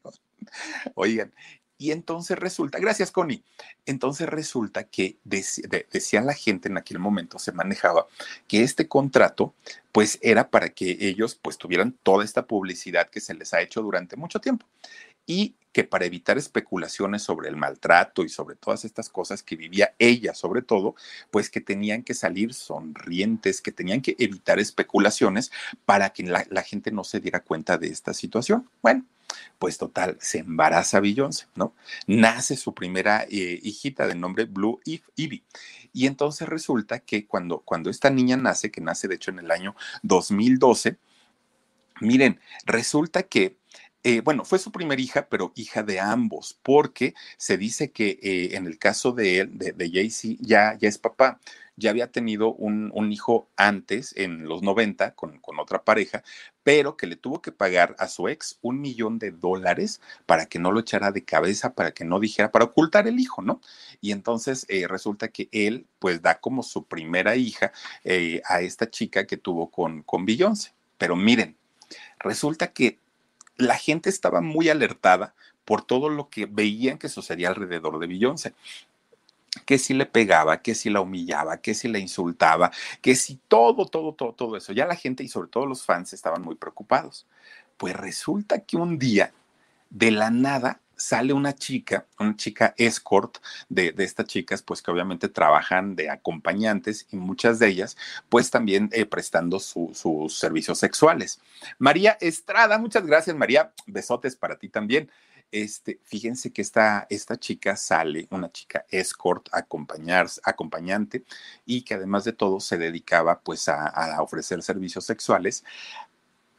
Oigan, y entonces resulta, gracias Connie, entonces resulta que decía la gente en aquel momento, se manejaba que este contrato pues era para que ellos pues tuvieran toda esta publicidad que se les ha hecho durante mucho tiempo y que para evitar especulaciones sobre el maltrato y sobre todas estas cosas que vivía ella sobre todo, pues que tenían que salir sonrientes, que tenían que evitar especulaciones para que la, la gente no se diera cuenta de esta situación. Bueno, pues total, se embaraza Beyoncé, ¿no? Nace su primera eh, hijita de nombre Blue Ivy. Y entonces resulta que cuando, cuando esta niña nace, que nace de hecho en el año 2012, miren, resulta que eh, bueno, fue su primera hija, pero hija de ambos, porque se dice que eh, en el caso de él, de, de Jay-Z, ya, ya es papá. Ya había tenido un, hijo antes, en los 90, con, con, otra pareja, pero que le tuvo que pagar a su ex un millón de dólares para que no lo echara de cabeza, para que no dijera, para ocultar el hijo, ¿no? Y entonces eh, resulta que él, pues, da como su primera hija eh, a esta chica que tuvo con, con. Pero miren, resulta que la gente estaba muy alertada por todo lo que veían que sucedía alrededor de Beyoncé que si le pegaba, que si la humillaba, que si la insultaba, que si todo, todo, todo, todo eso. Ya la gente y sobre todo los fans estaban muy preocupados. Pues resulta que un día, de la nada, sale una chica, una chica escort de, de, estas chicas, pues que obviamente trabajan de acompañantes y muchas de ellas, pues también eh, prestando sus servicios sexuales. María Estrada, muchas gracias María, besotes para ti también. Este, fíjense que esta, esta chica sale, una chica escort, acompañante, y que además de todo se dedicaba pues a, a ofrecer servicios sexuales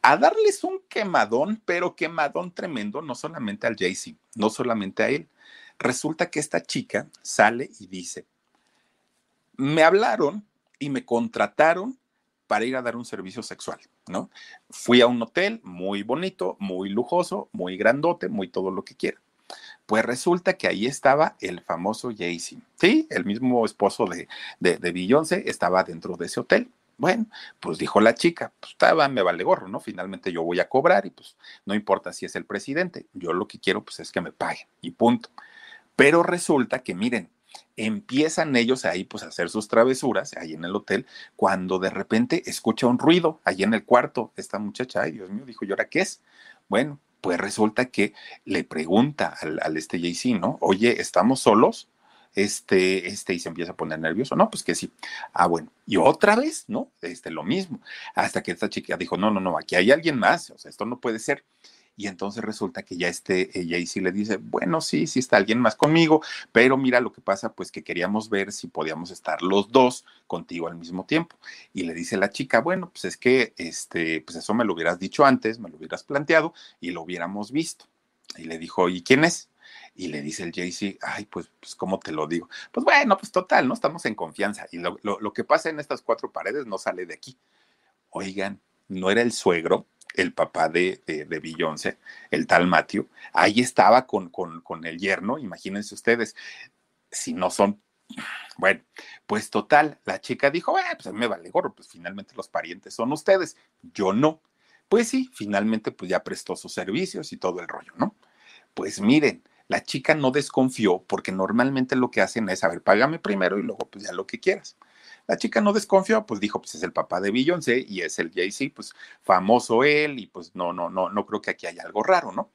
a darles un quemadón, pero quemadón tremendo, no solamente al Jay-Z, no solamente a él. Resulta que esta chica sale y dice, me hablaron y me contrataron para ir a dar un servicio sexual, ¿no? Fui a un hotel muy bonito, muy lujoso, muy grandote, muy todo lo que quiera. Pues resulta que ahí estaba el famoso Jay-Z, ¿sí? El mismo esposo de, de, de Beyoncé estaba dentro de ese hotel. Bueno, pues dijo la chica, pues estaba, me vale gorro, ¿no? Finalmente yo voy a cobrar y pues no importa si es el presidente, yo lo que quiero pues es que me paguen y punto. Pero resulta que miren, empiezan ellos ahí pues a hacer sus travesuras ahí en el hotel cuando de repente escucha un ruido ahí en el cuarto esta muchacha, ay Dios mío, dijo, ¿y ahora qué es? Bueno, pues resulta que le pregunta al, al este JC, ¿no? Oye, ¿estamos solos? este, este, y se empieza a poner nervioso. No, pues que sí. Ah, bueno. Y otra vez, ¿no? Este, lo mismo. Hasta que esta chica dijo, no, no, no, aquí hay alguien más. O sea, esto no puede ser. Y entonces resulta que ya este, y sí le dice, bueno, sí, sí está alguien más conmigo, pero mira lo que pasa, pues que queríamos ver si podíamos estar los dos contigo al mismo tiempo. Y le dice la chica, bueno, pues es que, este, pues eso me lo hubieras dicho antes, me lo hubieras planteado y lo hubiéramos visto. Y le dijo, ¿y quién es? Y le dice el Jay-Z, ay, pues, pues, ¿cómo te lo digo? Pues bueno, pues total, ¿no? Estamos en confianza. Y lo, lo, lo que pasa en estas cuatro paredes no sale de aquí. Oigan, ¿no era el suegro? El papá de, de, Beyoncé, el tal Matthew, ahí estaba con, con, con el yerno, imagínense ustedes, si no son bueno, pues total, la chica dijo, eh, pues me vale gorro, pues finalmente los parientes son ustedes, yo no. Pues sí, finalmente pues ya prestó sus servicios y todo el rollo, ¿no? Pues miren, la chica no desconfió porque normalmente lo que hacen es, a ver, págame primero y luego pues ya lo que quieras. La chica no desconfió, pues dijo, pues es el papá de Beyoncé y es el Jay-Z, pues famoso él y pues no, no, no, no creo que aquí haya algo raro, ¿no?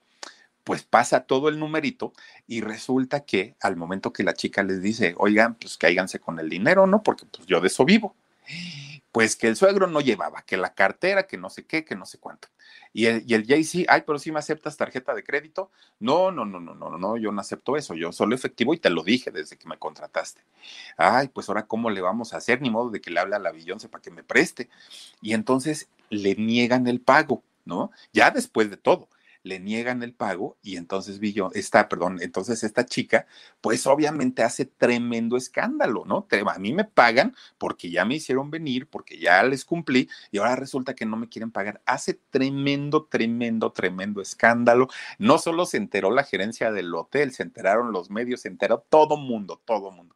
Pues pasa todo el numerito y resulta que al momento que la chica les dice, oigan, pues cáiganse con el dinero, ¿no? Porque pues yo de eso vivo pues que el suegro no llevaba, que la cartera, que no sé qué, que no sé cuánto. Y el, y el ay, pero si me aceptas tarjeta de crédito. No, no, no, no, no, no, yo no acepto eso, yo solo efectivo y te lo dije desde que me contrataste. Ay, pues ahora cómo le vamos a hacer, ni modo de que le hable a la Beyoncé para que me preste. Y entonces le niegan el pago, ¿no? Ya después de todo le niegan el pago y entonces Billon, esta, perdón, entonces esta chica, pues obviamente hace tremendo escándalo, ¿no? A mí me pagan porque ya me hicieron venir, porque ya les cumplí y ahora resulta que no me quieren pagar. Hace tremendo, tremendo, tremendo escándalo. No solo se enteró la gerencia del hotel, se enteraron los medios, se enteró todo mundo, todo mundo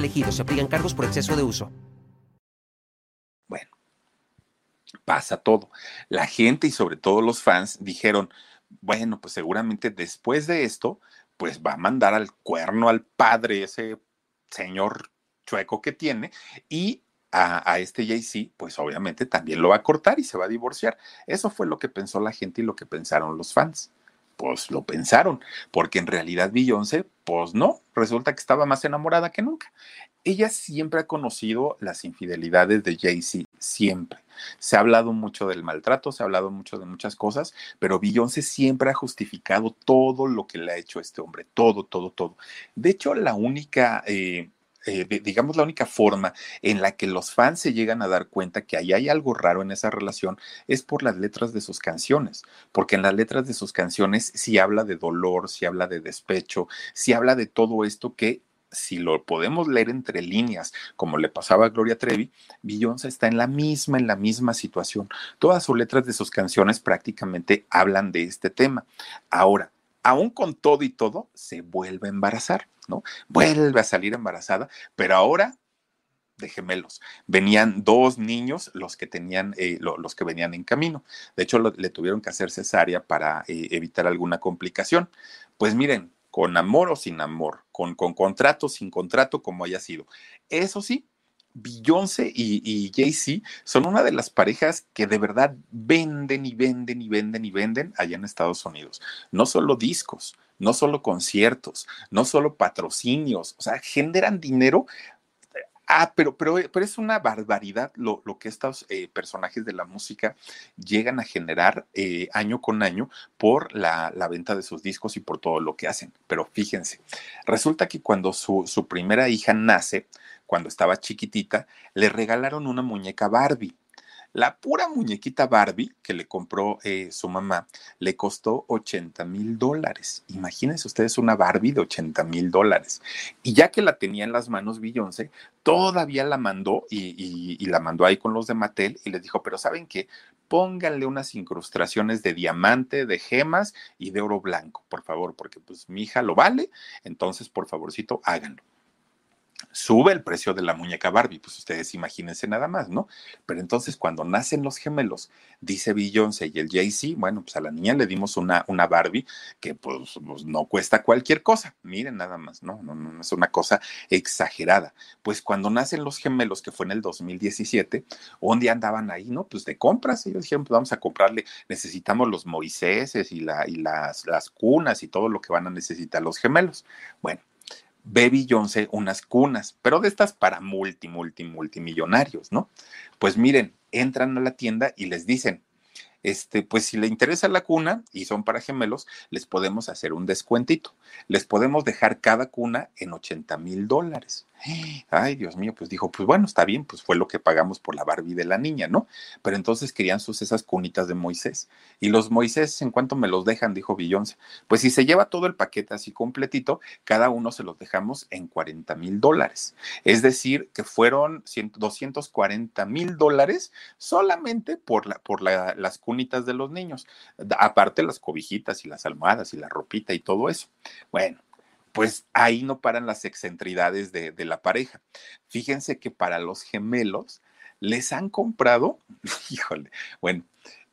elegidos. Se aplican cargos por exceso de uso. Bueno, pasa todo. La gente y sobre todo los fans dijeron, bueno, pues seguramente después de esto, pues va a mandar al cuerno al padre, ese señor chueco que tiene, y a, a, este Jay-Z, pues obviamente también lo va a cortar y se va a divorciar. Eso fue lo que pensó la gente y lo que pensaron los fans. Pues lo pensaron, porque en realidad Beyoncé, pues no, resulta que estaba más enamorada que nunca. Ella siempre ha conocido las infidelidades de Jay-Z, siempre. Se ha hablado mucho del maltrato, se ha hablado mucho de muchas cosas, pero Beyoncé siempre ha justificado todo lo que le ha hecho este hombre, todo, todo, todo. De hecho, la única... Eh, eh, digamos, la única forma en la que los fans se llegan a dar cuenta que ahí hay algo raro en esa relación es por las letras de sus canciones, porque en las letras de sus canciones sí habla de dolor, sí habla de despecho, sí habla de todo esto que si lo podemos leer entre líneas, como le pasaba a Gloria Trevi, Beyoncé está en la misma, en la misma situación. Todas sus letras de sus canciones prácticamente hablan de este tema. Ahora, aún con todo y todo, se vuelve a embarazar, ¿no? Vuelve a salir embarazada, pero ahora de gemelos. Venían dos niños los que tenían, eh, los que venían en camino. De hecho, le tuvieron que hacer cesárea para eh, evitar alguna complicación. Pues miren, con amor o sin amor, con, con contrato, sin contrato, como haya sido. Eso sí, Beyoncé y, Jay-Z son una de las parejas que de verdad venden y venden y venden y venden allá en Estados Unidos. No solo discos, no solo conciertos, no solo patrocinios, o sea, generan dinero Ah, pero, pero, pero es una barbaridad lo, lo que estos eh, personajes de la música llegan a generar eh, año con año por la, la, venta de sus discos y por todo lo que hacen. Pero fíjense, resulta que cuando su, su primera hija nace, cuando estaba chiquitita, le regalaron una muñeca Barbie. La pura muñequita Barbie que le compró eh, su mamá le costó 80 mil dólares. Imagínense ustedes una Barbie de 80 mil dólares. Y ya que la tenía en las manos Beyoncé, todavía la mandó y, la mandó ahí con los de Mattel y les dijo, pero ¿saben qué? Pónganle unas incrustaciones de diamante, de gemas y de oro blanco, por favor, porque pues mi hija lo vale. Entonces, por favorcito, háganlo sube el precio de la muñeca Barbie, pues ustedes imagínense nada más, ¿no? Pero entonces cuando nacen los gemelos, dice Beyoncé y el Jay-Z, bueno, pues a la niña le dimos una, una Barbie que pues, pues, no cuesta cualquier cosa, miren nada más, ¿no? No, no es una cosa exagerada. Pues cuando nacen los gemelos, que fue en el 2017, un día andaban ahí, ¿no? Pues de compras, ellos dijeron, pues vamos a comprarle, necesitamos los Moiséses y, y las, las cunas y todo lo que van a necesitar los gemelos. Bueno, Baby Beyoncé unas cunas, pero de estas para multi, multi, multimillonarios, ¿no? Pues miren, entran a la tienda y les dicen, este, pues si le interesa la cuna y son para gemelos, les podemos hacer un descuentito. Les podemos dejar cada cuna en 80 mil dólares. Ay, Dios mío, pues dijo, pues bueno, está bien, pues fue lo que pagamos por la Barbie de la niña, ¿no? Pero entonces querían sus esas cunitas de Moisés. Y los Moisés, ¿en cuanto me los dejan? Dijo Beyoncé. Pues si se lleva todo el paquete así completito, cada uno se los dejamos en 40 mil dólares. Es decir, que fueron 240 mil dólares solamente por, la, por la, las cunitas de los niños. Aparte las cobijitas y las almohadas y la ropita y todo eso. Bueno, pues ahí no paran las excentridades de, la pareja. Fíjense que para los gemelos les han comprado, (laughs) híjole, bueno,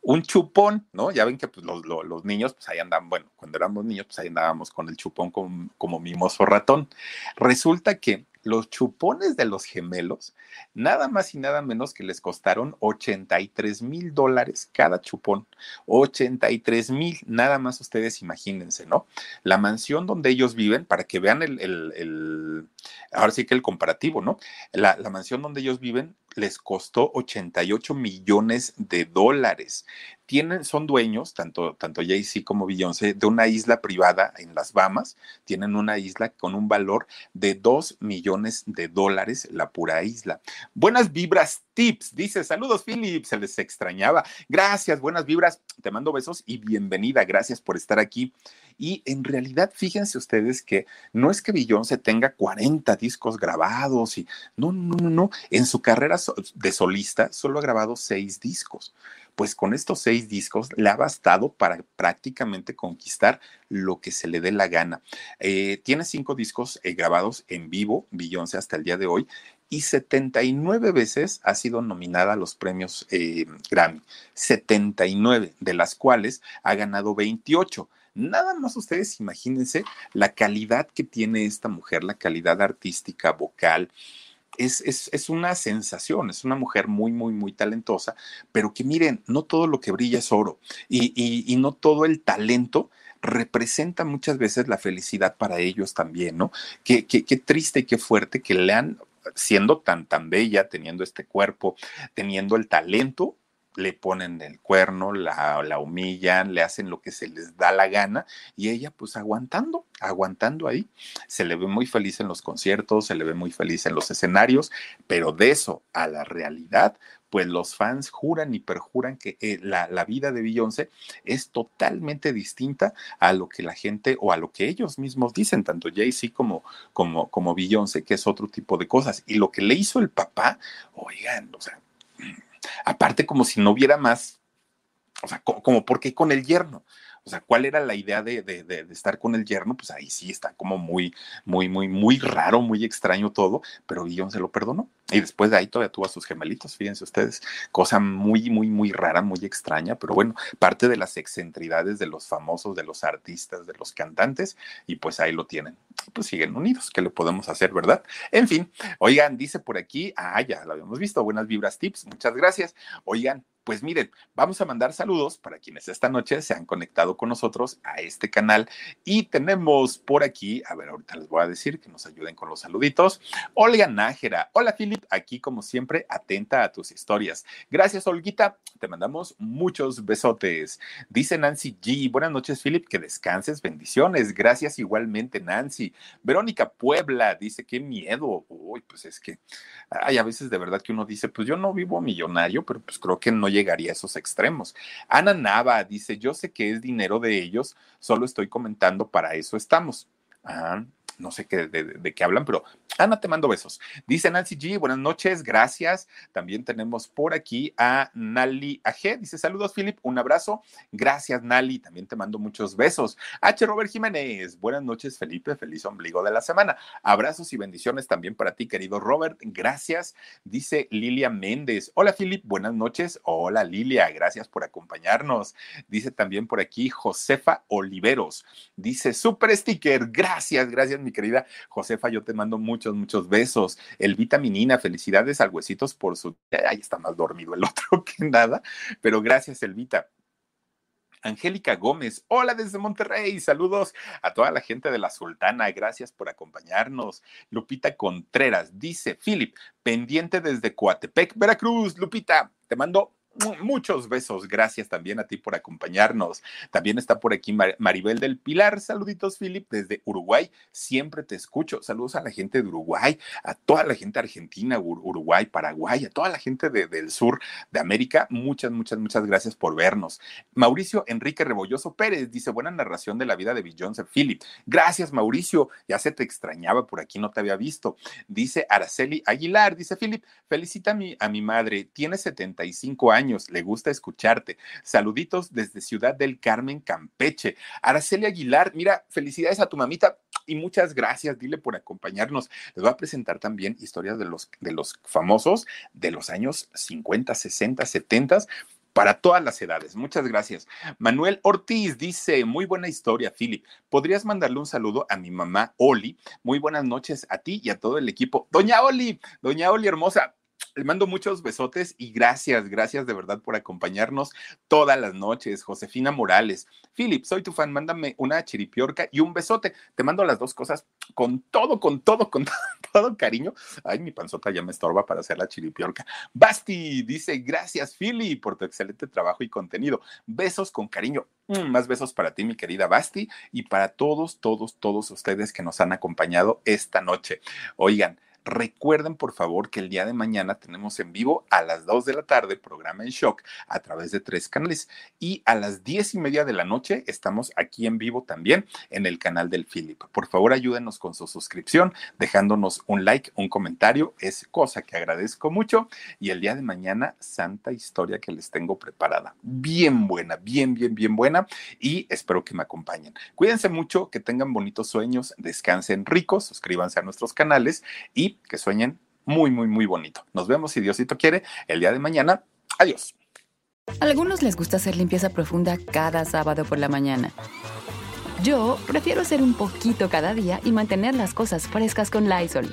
un chupón, ¿no? Ya ven que pues, los, los, niños, pues ahí andaban, bueno, cuando éramos niños, pues ahí andábamos con el chupón como, como mimoso ratón. Resulta que los chupones de los gemelos, nada más y nada menos que les costaron 83 mil dólares cada chupón. 83 mil, nada más ustedes imagínense, ¿no? La mansión donde ellos viven, para que vean el, el, ahora sí que el comparativo, ¿no? La mansión donde ellos viven les costó 88 millones de dólares. Tienen, son dueños, tanto, tanto Jay-Z como Beyoncé, de una isla privada en las Bahamas. Tienen una isla con un valor de 2 millones de dólares, la pura isla. Buenas vibras, tips. Dice, saludos, Philip, se les extrañaba. Gracias, buenas vibras. Te mando besos y bienvenida. Gracias por estar aquí. Y en realidad, fíjense ustedes que no es que Beyoncé tenga 40 discos grabados y no, no, no, no. En su carrera de solista solo ha grabado seis discos. Pues con estos seis discos le ha bastado para prácticamente conquistar lo que se le dé la gana. Eh, tiene cinco discos eh, grabados en vivo, Beyoncé hasta el día de hoy, y 79 veces ha sido nominada a los premios eh, Grammy. 79, de las cuales ha ganado 28. Nada más ustedes imagínense la calidad que tiene esta mujer, la calidad artística, vocal. Es, es, una sensación, es una mujer muy, muy, muy talentosa, pero que miren, no todo lo que brilla es oro y, y, y no todo el talento representa muchas veces la felicidad para ellos también, ¿no? Qué, qué, qué triste y qué fuerte que lean siendo tan, tan bella, teniendo este cuerpo, teniendo el talento, le ponen el cuerno, la, la, humillan, le hacen lo que se les da la gana y ella pues aguantando, aguantando ahí. Se le ve muy feliz en los conciertos, se le ve muy feliz en los escenarios, pero de eso a la realidad, pues los fans juran y perjuran que eh, la, la, vida de Beyoncé es totalmente distinta a lo que la gente o a lo que ellos mismos dicen, tanto Jay-Z como, como, como Beyoncé, que es otro tipo de cosas. Y lo que le hizo el papá, oigan, o sea, Aparte, como si no hubiera más, o sea, como, como ¿por qué con el yerno? O sea, ¿cuál era la idea de, de, de, estar con el yerno? Pues ahí sí está como muy, muy, muy, muy raro, muy extraño todo, pero Guillón se lo perdonó. Y después de ahí todavía tuvo a sus gemelitos, fíjense ustedes, cosa muy, muy, muy rara, muy extraña, pero bueno, parte de las excentridades de los famosos, de los artistas, de los cantantes, y pues ahí lo tienen. Pues siguen unidos, ¿qué le podemos hacer, verdad? En fin, oigan, dice por aquí, ah, ya lo habíamos visto, buenas vibras tips, muchas gracias. Oigan, pues miren, vamos a mandar saludos para quienes esta noche se han conectado con nosotros a este canal y tenemos por aquí, a ver, ahorita les voy a decir que nos ayuden con los saluditos. Olga Nájera, hola Philip, aquí como siempre, atenta a tus historias. Gracias, Olguita, te mandamos muchos besotes. Dice Nancy G, buenas noches Philip, que descanses, bendiciones. Gracias igualmente Nancy. Verónica Puebla dice, qué miedo. Uy, pues es que hay a veces de verdad que uno dice, pues yo no vivo millonario, pero pues creo que no llegaría a esos extremos. Ana Nava dice, yo sé que es dinero de ellos, solo estoy comentando, para eso estamos. Ah, no sé qué, de, de, qué hablan, pero Ana, te mando besos. Dice Nancy G, buenas noches, gracias. También tenemos por aquí a Nali AG, dice saludos, Philip, un abrazo. Gracias, Nali, también te mando muchos besos. H. Robert Jiménez, buenas noches, Felipe, feliz ombligo de la semana. Abrazos y bendiciones también para ti, querido Robert, gracias. Dice Lilia Méndez, hola, Philip, buenas noches. Hola, Lilia, gracias por acompañarnos. Dice también por aquí Josefa Oliveros, dice super sticker, gracias, gracias, mi querida Josefa, yo te mando muchos, muchos besos. El vitaminina, felicidades al huesitos por su. Ahí está más dormido el (laughs) otro que nada, pero gracias, Elvita. Angélica Gómez, hola desde Monterrey, saludos a toda la gente de la Sultana, gracias por acompañarnos. Lupita Contreras dice, Philip, pendiente desde Coatepec, Veracruz, Lupita, te mando muchos besos. Gracias también a ti por acompañarnos. También está por aquí Maribel del Pilar. Saluditos, Philip, desde Uruguay. Siempre te escucho. Saludos a la gente de Uruguay, a toda la gente argentina, Uruguay, Paraguay, a toda la gente de, del sur de América. Muchas, muchas, muchas gracias por vernos. Mauricio Enrique Rebolloso Pérez dice: Buena narración de la vida de Beyoncé Philip. Gracias, Mauricio. Ya se te extrañaba por aquí, no te había visto. Dice Araceli Aguilar, dice Philip, felicita a mi, a mi madre. Tiene 75 años le gusta escucharte. Saluditos desde Ciudad del Carmen, Campeche. Araceli Aguilar, mira, felicidades a tu mamita y muchas gracias, dile por acompañarnos. Les voy a presentar también historias de los, de los famosos de los años 50, 60, 70 para todas las edades. Muchas gracias. Manuel Ortiz dice, muy buena historia, Philip. ¿Podrías mandarle un saludo a mi mamá Oli? Muy buenas noches a ti y a todo el equipo. Doña Oli, doña Oli hermosa, le mando muchos besotes y gracias, gracias de verdad por acompañarnos todas las noches. Josefina Morales, Philip, soy tu fan, mándame una chiripiorca y un besote. Te mando las dos cosas con todo, con todo, con (laughs) todo, cariño. Ay, mi panzota ya me estorba para hacer la chiripiorca. Basti dice, gracias, Philip, por tu excelente trabajo y contenido. Besos con cariño. Mm, más besos para ti, mi querida Basti, y para todos, todos, todos ustedes que nos han acompañado esta noche. Oigan, Recuerden, por favor, que el día de mañana tenemos en vivo a las 2 de la tarde programa en shock a través de tres canales y a las 10 y media de la noche estamos aquí en vivo también en el canal del Philip. Por favor, ayúdenos con su suscripción, dejándonos un like, un comentario, es cosa que agradezco mucho. Y el día de mañana, santa historia que les tengo preparada. Bien buena, bien, bien, bien buena. Y espero que me acompañen. Cuídense mucho, que tengan bonitos sueños, descansen ricos, suscríbanse a nuestros canales y que sueñen muy, muy, muy bonito. Nos vemos, si Diosito quiere, el día de mañana. Adiós. A algunos les gusta hacer limpieza profunda cada sábado por la mañana. Yo prefiero hacer un poquito cada día y mantener las cosas frescas con Lysol.